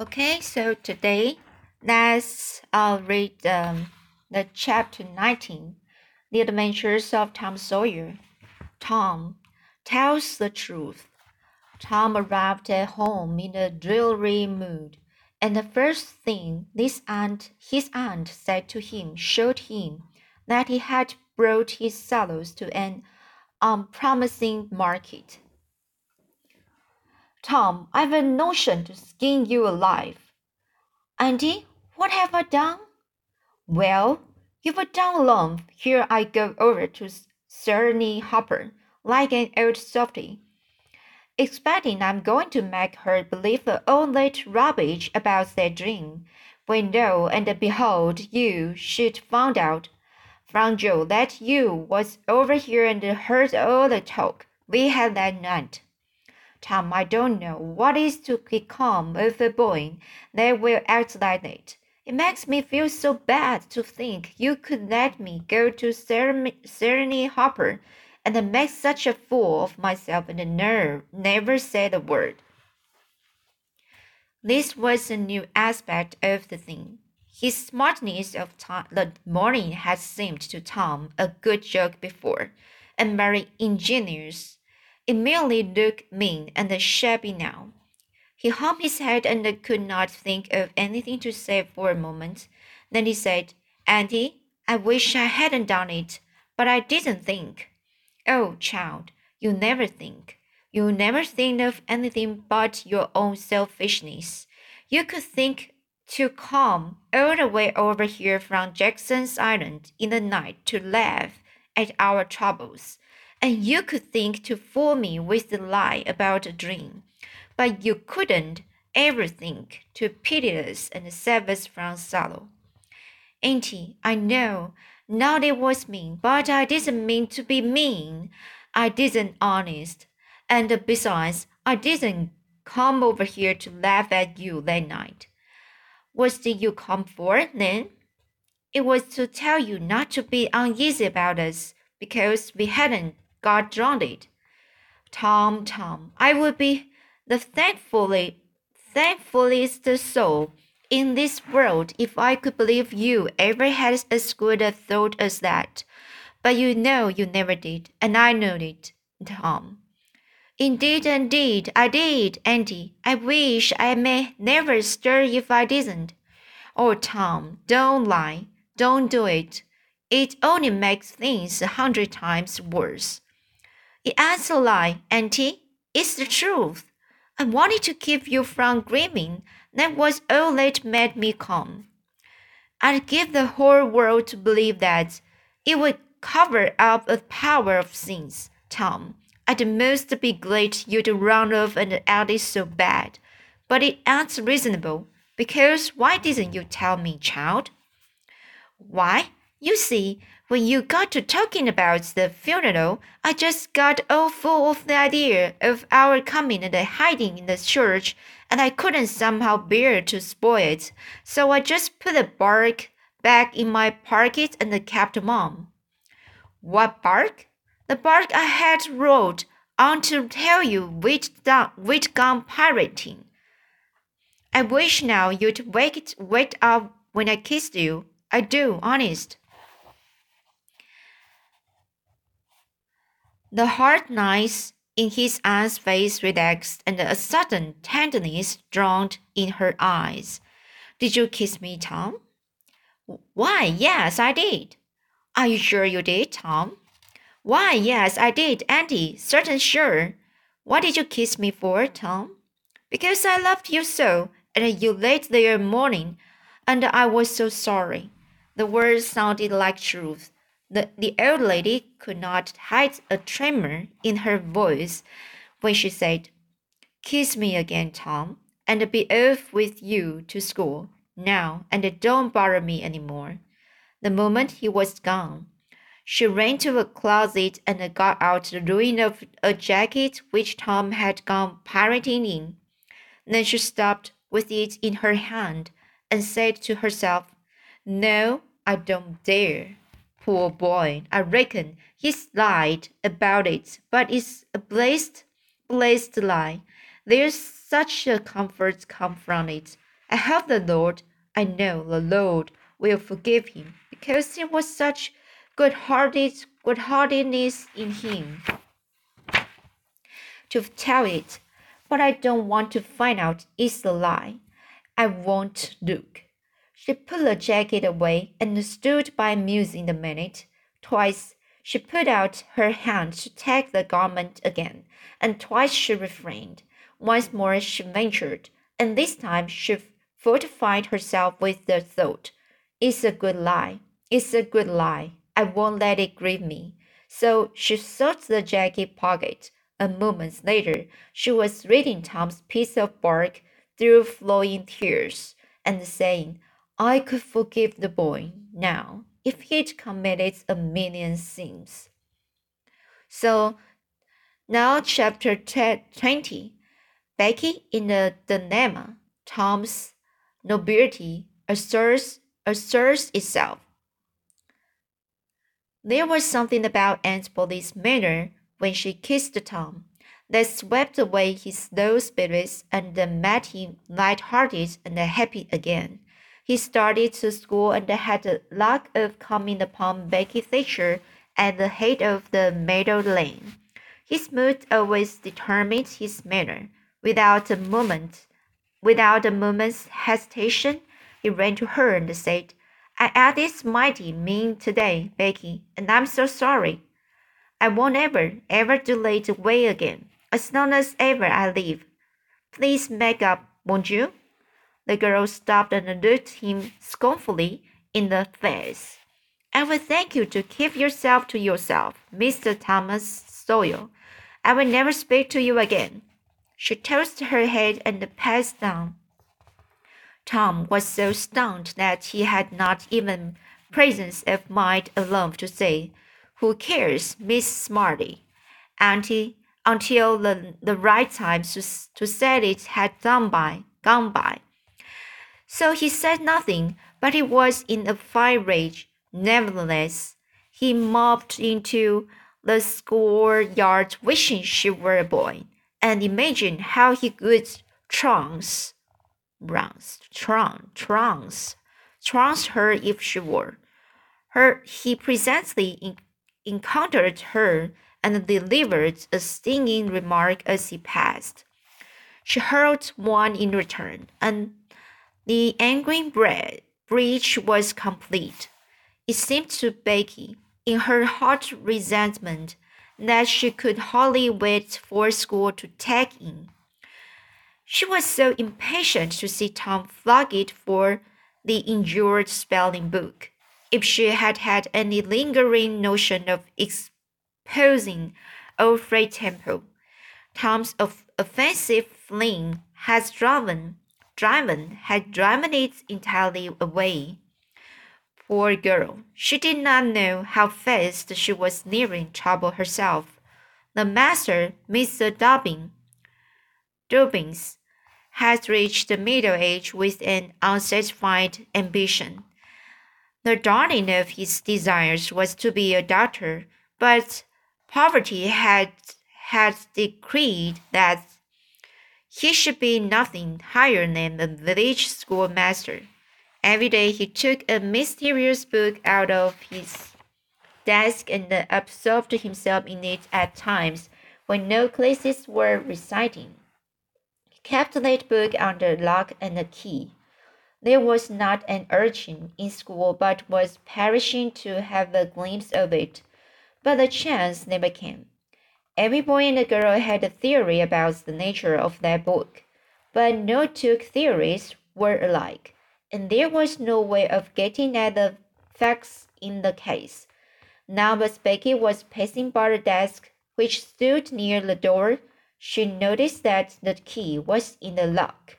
Okay, so today let's uh, read um, the chapter 19 The Adventures of Tom Sawyer. Tom tells the truth. Tom arrived at home in a dreary mood, and the first thing this aunt, his aunt said to him showed him that he had brought his sorrows to an unpromising market. Tom, I've a notion to skin you alive. Auntie, what have I done? Well, you've a done alone. Here I go over to Sereny Harper like an old softy, expecting I'm going to make her believe the old that rubbish about that dream. When lo and behold, you should find out from Joe that you was over here and heard all the talk we had that night. Tom, I don't know what is to become of a boy they will act like. It makes me feel so bad to think you could let me go to Sereny Harper and make such a fool of myself and nerve never said a word. This was a new aspect of the thing. His smartness of the morning had seemed to Tom a good joke before, and very ingenious. It merely looked mean and shabby now. He hung his head and could not think of anything to say for a moment. Then he said, Auntie, I wish I hadn't done it, but I didn't think. Oh, child, you never think. You never think of anything but your own selfishness. You could think to come all the way over here from Jackson's Island in the night to laugh at our troubles and you could think to fool me with the lie about a dream, but you couldn't ever think to pity us and save us from sorrow. Auntie, I know not it was mean, but I didn't mean to be mean. I didn't honest. And besides, I didn't come over here to laugh at you that night. What did you come for then? It was to tell you not to be uneasy about us because we hadn't got drowned. Tom, Tom, I would be the thankfully, thankfullest soul in this world if I could believe you ever had as good a thought as that. But you know you never did, and I know it, Tom. Indeed, indeed, I did, Auntie. I wish I may never stir if I didn't. Oh, Tom, don't lie. Don't do it. It only makes things a hundred times worse. It ain't a lie, Auntie. It's the truth. I wanted to keep you from grieving. That was all that made me come. I'd give the whole world to believe that. It would cover up a power of sins, Tom. I'd most be glad you'd run off and it so bad. But it ain't reasonable, because why didn't you tell me, child? Why, you see, when you got to talking about the funeral, I just got all full of the idea of our coming and hiding in the church, and I couldn't somehow bear to spoil it. So I just put the bark back in my pocket and kept mum. What bark? The bark I had wrote on to tell you which which gone pirating. I wish now you'd wake wake up when I kissed you. I do, honest. The hard lines in his aunt's face relaxed, and a sudden tenderness dawned in her eyes. Did you kiss me, Tom? Why, yes, I did. Are you sure you did, Tom? Why, yes, I did, Auntie, certain sure. What did you kiss me for, Tom? Because I loved you so, and you late there morning, and I was so sorry. The words sounded like truth. The, the old lady could not hide a tremor in her voice when she said, Kiss me again, Tom, and be off with you to school now, and don't bother me any more. The moment he was gone, she ran to a closet and got out the ruin of a jacket which Tom had gone pirating in. Then she stopped with it in her hand and said to herself, No, I don't dare. Poor boy, I reckon he's lied about it, but it's a blessed, blessed lie. There's such a comfort come from it. I hope the Lord, I know the Lord will forgive him, because there was such good-hearted, good-heartedness in him. To tell it, but I don't want to find out it's a lie. I won't look. She put the jacket away and stood by musing a minute. Twice she put out her hand to take the garment again, and twice she refrained. Once more she ventured, and this time she fortified herself with the thought, It's a good lie. It's a good lie. I won't let it grieve me. So she searched the jacket pocket. A moment later, she was reading Tom's piece of bark through flowing tears and saying, I could forgive the boy now if he'd committed a million sins. So now, chapter 20 Becky in the dilemma, Tom's nobility asserts, asserts itself. There was something about Aunt Polly's manner when she kissed Tom that swept away his low spirits and made him light-hearted and happy again. He started to school and had the luck of coming upon Becky Thatcher at the head of the meadow lane. His mood always determined his manner. Without a moment, without a moment's hesitation, he ran to her and said, I acted mighty mean today, Becky, and I'm so sorry. I won't ever, ever do late away again, as long as ever I live. Please make up, won't you? The girl stopped and looked him scornfully in the face. I will thank you to keep yourself to yourself, Mr. Thomas Sawyer. I will never speak to you again. She tossed her head and passed on. Tom was so stunned that he had not even presence of mind enough to say, Who cares, Miss Smarty? Auntie, until the, the right time to, to say it had gone by, gone by. So he said nothing, but he was in a fine rage. Nevertheless, he mopped into the schoolyard wishing she were a boy, and imagined how he could trounce, trounce, trounce, trounce, her if she were. Her, he presently encountered her and delivered a stinging remark as he passed. She hurled one in return, and the angry breach was complete. It seemed to Becky, in her hot resentment, that she could hardly wait for school to take in. She was so impatient to see Tom flog it for the injured spelling book. If she had had any lingering notion of exposing Alfred Temple, Tom's offensive fling had driven Driven had driven it entirely away. Poor girl, she did not know how fast she was nearing trouble herself. The master, Mr. Dobbin, Dobbins, had reached the middle age with an unsatisfied ambition. The darling of his desires was to be a doctor, but poverty had had decreed that he should be nothing higher than the village schoolmaster. Every day he took a mysterious book out of his desk and absorbed himself in it at times when no classes were reciting. He kept that book under lock and key. There was not an urchin in school but was perishing to have a glimpse of it, but the chance never came. Every boy and girl had a theory about the nature of that book, but no two theories were alike, and there was no way of getting at the facts in the case. Now, as Becky was passing by the desk, which stood near the door, she noticed that the key was in the lock.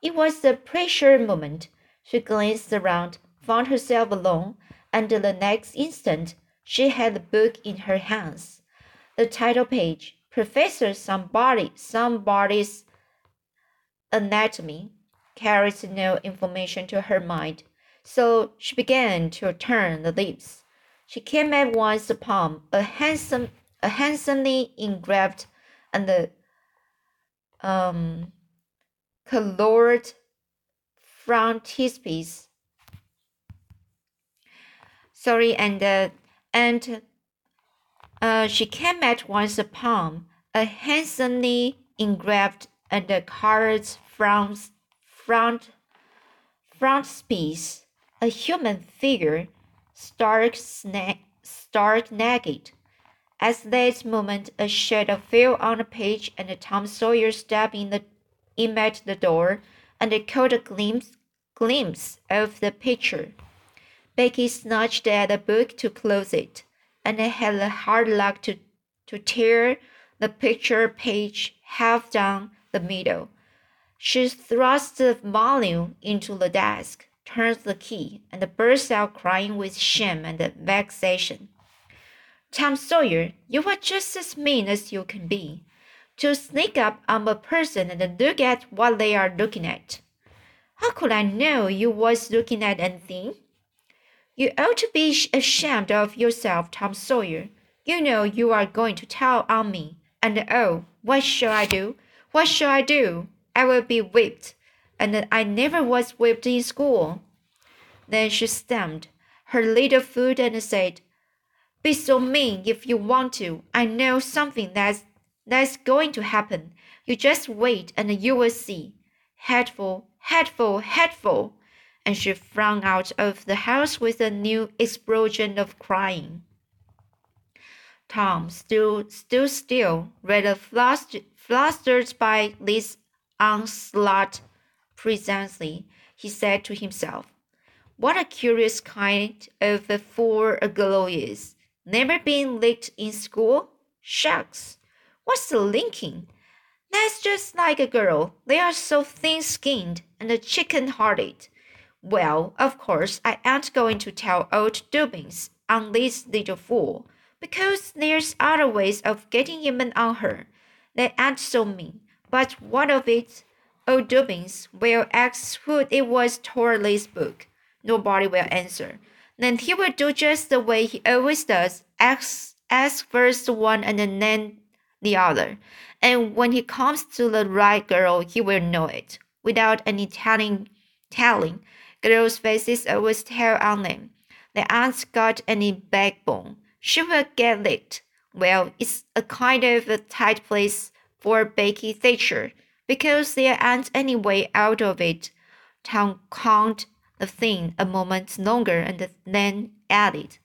It was a precious moment. She glanced around, found herself alone, and the next instant she had the book in her hands the title page, Professor Somebody Somebody's Anatomy, carries no information to her mind, so she began to turn the leaves. She came at once upon a handsome, a handsomely engraved and um, colored frontispiece. Sorry, and uh, and uh, she came at once upon a handsomely engraved and colored front front frontispiece, a human figure, stark stark naked. At that moment, a shadow fell on the page, and Tom Sawyer stepped in, the, in at the door and caught a glimpse, glimpse of the picture. Becky snatched at the book to close it, and I had the hard luck to, to tear the picture page half down the middle. She thrust the volume into the desk, turned the key, and burst out crying with shame and vexation. Tom Sawyer, you are just as mean as you can be. To sneak up on a person and look at what they are looking at. How could I know you was looking at anything? You ought to be ashamed of yourself, Tom Sawyer. You know you are going to tell on me. And oh, what shall I do? What shall I do? I will be whipped. And I never was whipped in school. Then she stamped her little foot and said, be so mean if you want to. I know something that's that's going to happen. You just wait and you will see. Headful, headful, headful. And she flung out of the house with a new explosion of crying. Tom stood, stood still, rather flustered by this onslaught. Presently, he said to himself, What a curious kind of a fool a girl is. Never been licked in school? Shucks. What's the linking? That's just like a girl. They are so thin skinned and chicken hearted. Well, of course, I ain't going to tell old Dobbins on this little fool, because there's other ways of getting even on her. They ain't so mean. But what of it? Old Dobbins will ask who it was tore this book. Nobody will answer then he will do just the way he always does ask, ask first one and then the other. And when he comes to the right girl, he will know it without any telling. telling. Girls' faces always tell on them. They aren't got any backbone. She will get licked. Well, it's a kind of a tight place for Becky Thatcher because there aren't any way out of it. Tom can't the thing a moment longer and then added,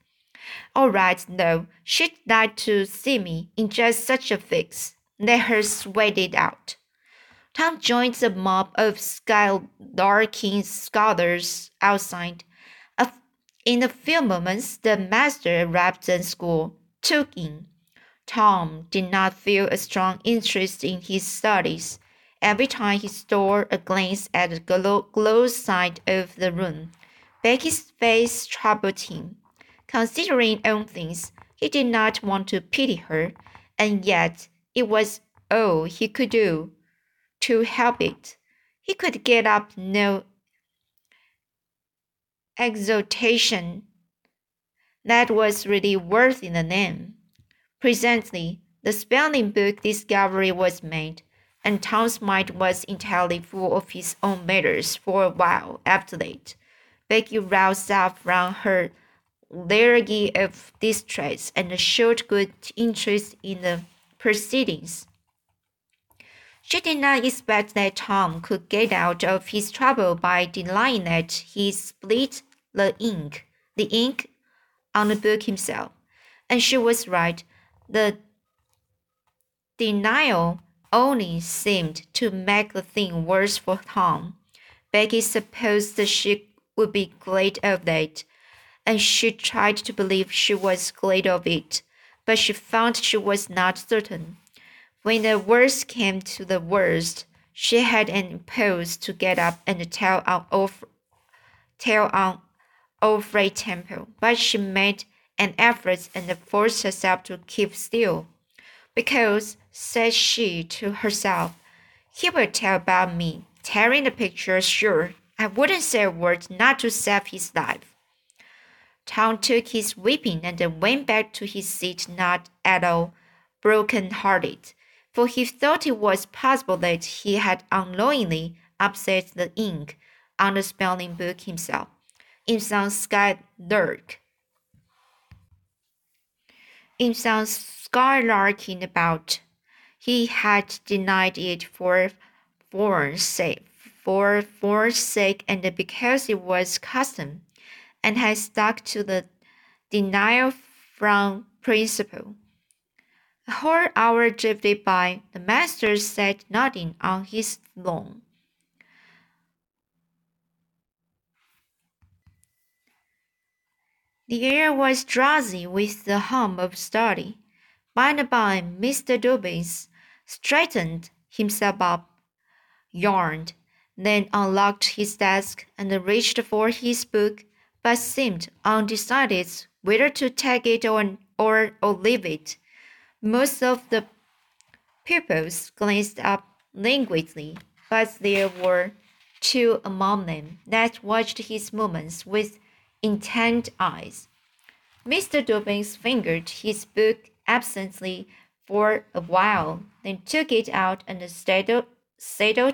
All right, no, she'd like to see me in just such a fix. Let her sweat it out. Tom joined the mob of skylarking scholars outside. In a few moments, the master arrived and school took in. Tom did not feel a strong interest in his studies. Every time he stole a glance at the glow, side of the room, Becky's face troubled him. Considering own things, he did not want to pity her, and yet it was all he could do to help it. He could get up no exultation that was really worthy the name. Presently, the spelling book discovery was made and Tom's mind was entirely full of his own matters for a while after that. Becky roused up from her lethargy of distress and showed good interest in the proceedings. She did not expect that Tom could get out of his trouble by denying that he split the ink, the ink on the book himself. And she was right. The denial only seemed to make the thing worse for Tom. Becky supposed she would be glad of that, and she tried to believe she was glad of it, but she found she was not certain. When the worst came to the worst, she had an impulse to get up and tell on off, tell on Temple, but she made an effort and forced herself to keep still. Because, said she to herself, he will tell about me. Tearing the picture, sure. I wouldn't say a word not to save his life. Tom took his whipping and went back to his seat, not at all broken hearted, for he thought it was possible that he had unknowingly upset the ink on the spelling book himself, in some skylark. In some skylarking about. He had denied it for form's sake, for form's sake, and because it was custom, and had stuck to the denial from principle. A whole hour drifted by. The master sat nodding on his throne. The air was drowsy with the hum of study. By and by, Mr. Dobbins straightened himself up, yawned, then unlocked his desk and reached for his book, but seemed undecided whether to take it on or, or leave it. Most of the pupils glanced up languidly, but there were two among them that watched his movements with intent eyes. Mr. Dobbins fingered his book absently for a while, then took it out and settled,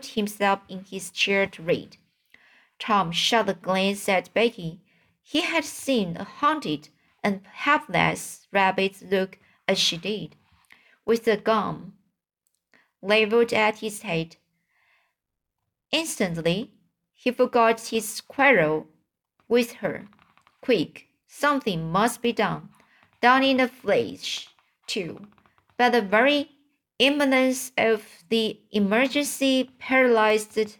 himself in his chair to read. Tom shot a glance at Becky. He had seen a haunted and helpless rabbit look as she did, with the gun leveled at his head. Instantly, he forgot his quarrel with her. Quick, something must be done. Done in a flash, too. But the very imminence of the emergency paralyzed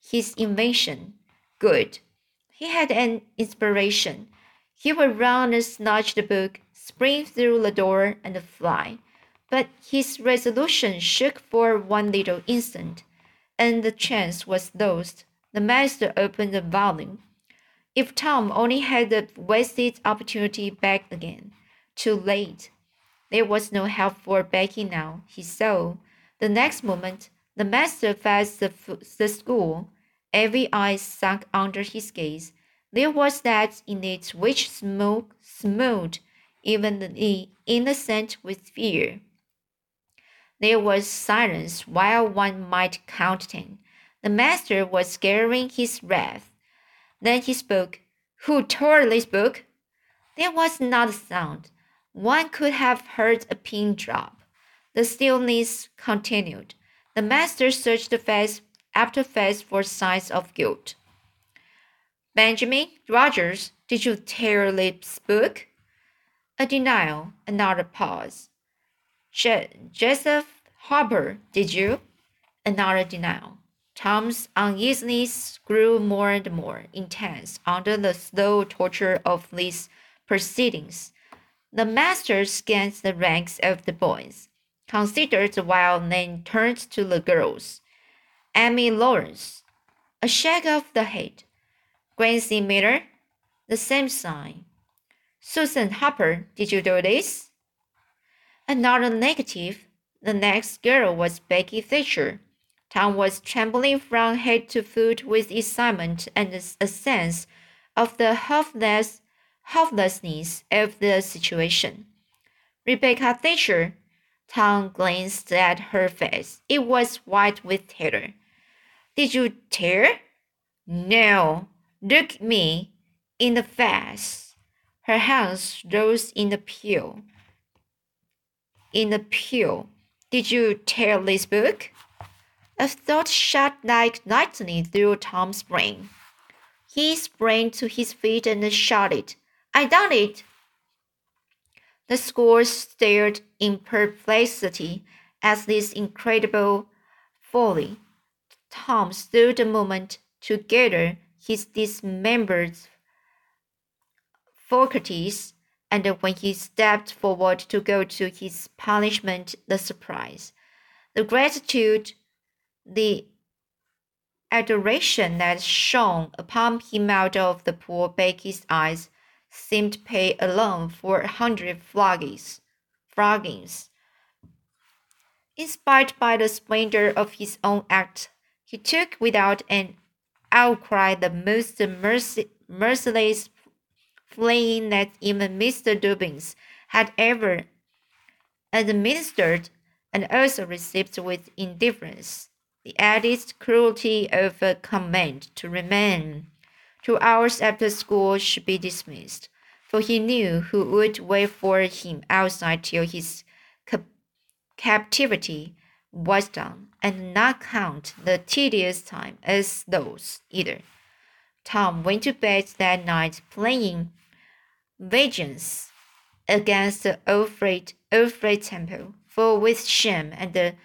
his invention. Good. He had an inspiration. He would run and snatch the book, spring through the door, and fly. But his resolution shook for one little instant, and the chance was lost. The master opened the volume. If Tom only had the wasted opportunity back again. Too late. There was no help for Becky now, he saw. The next moment, the master faced the, the school. Every eye sunk under his gaze. There was that in it which smoke smote even the innocent with fear. There was silence while one might count ten. The master was scaring his wrath. Then he spoke. Who tore this book? There was not a sound. One could have heard a pin drop. The stillness continued. The master searched face after face for signs of guilt. Benjamin Rogers, did you tear this book? A denial, another pause. Je Joseph Harper, did you? Another denial. Tom's uneasiness grew more and more intense under the slow torture of these proceedings. The master scanned the ranks of the boys, considered a while, then turned to the girls. Amy Lawrence, a shake of the head. Gracie Miller, the same sign. Susan Harper, did you do this? Another negative. The next girl was Becky Thatcher. Tom was trembling from head to foot with excitement and a sense of the helpless, helplessness of the situation. Rebecca Thatcher, Tom glanced at her face. It was white with terror. Did you tear? No. Look me in the face. Her hands rose in pew. In pew. Did you tear this book? A thought shot like lightning through Tom's brain. He sprang to his feet and shouted, I done it! The school stared in perplexity at this incredible folly. Tom stood a moment to gather his dismembered faculties, and when he stepped forward to go to his punishment, the surprise, the gratitude, the adoration that shone upon him out of the poor Becky's eyes seemed to pay alone for a hundred floggings. floggings. Inspired by the splendor of his own act, he took without an outcry the most mercy, merciless flaying that even Mr. Dobbins had ever administered and also received with indifference. the added cruelty of a command to remain two hours after school should be dismissed, for he knew who would wait for him outside till his cap captivity was done, and not count the tedious time as those either. Tom went to bed that night playing vengeance against the Alfred, Alfred Temple, for with shame and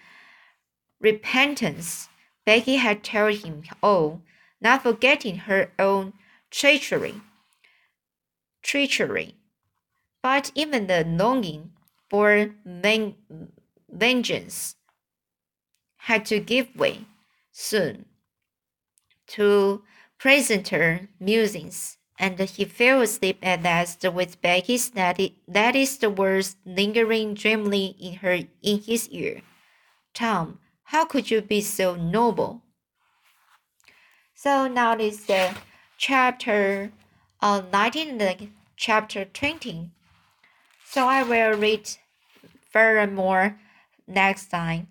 repentance Becky had told him all, not forgetting her own treachery. Treachery. But even the longing for vengeance had to give way soon to pleasanter musings, and he fell asleep at last with Becky's latest words lingering dreamily in her in his ear. Tom, how could you be so noble? So now is the chapter uh, 19 and chapter 20. So I will read furthermore next time.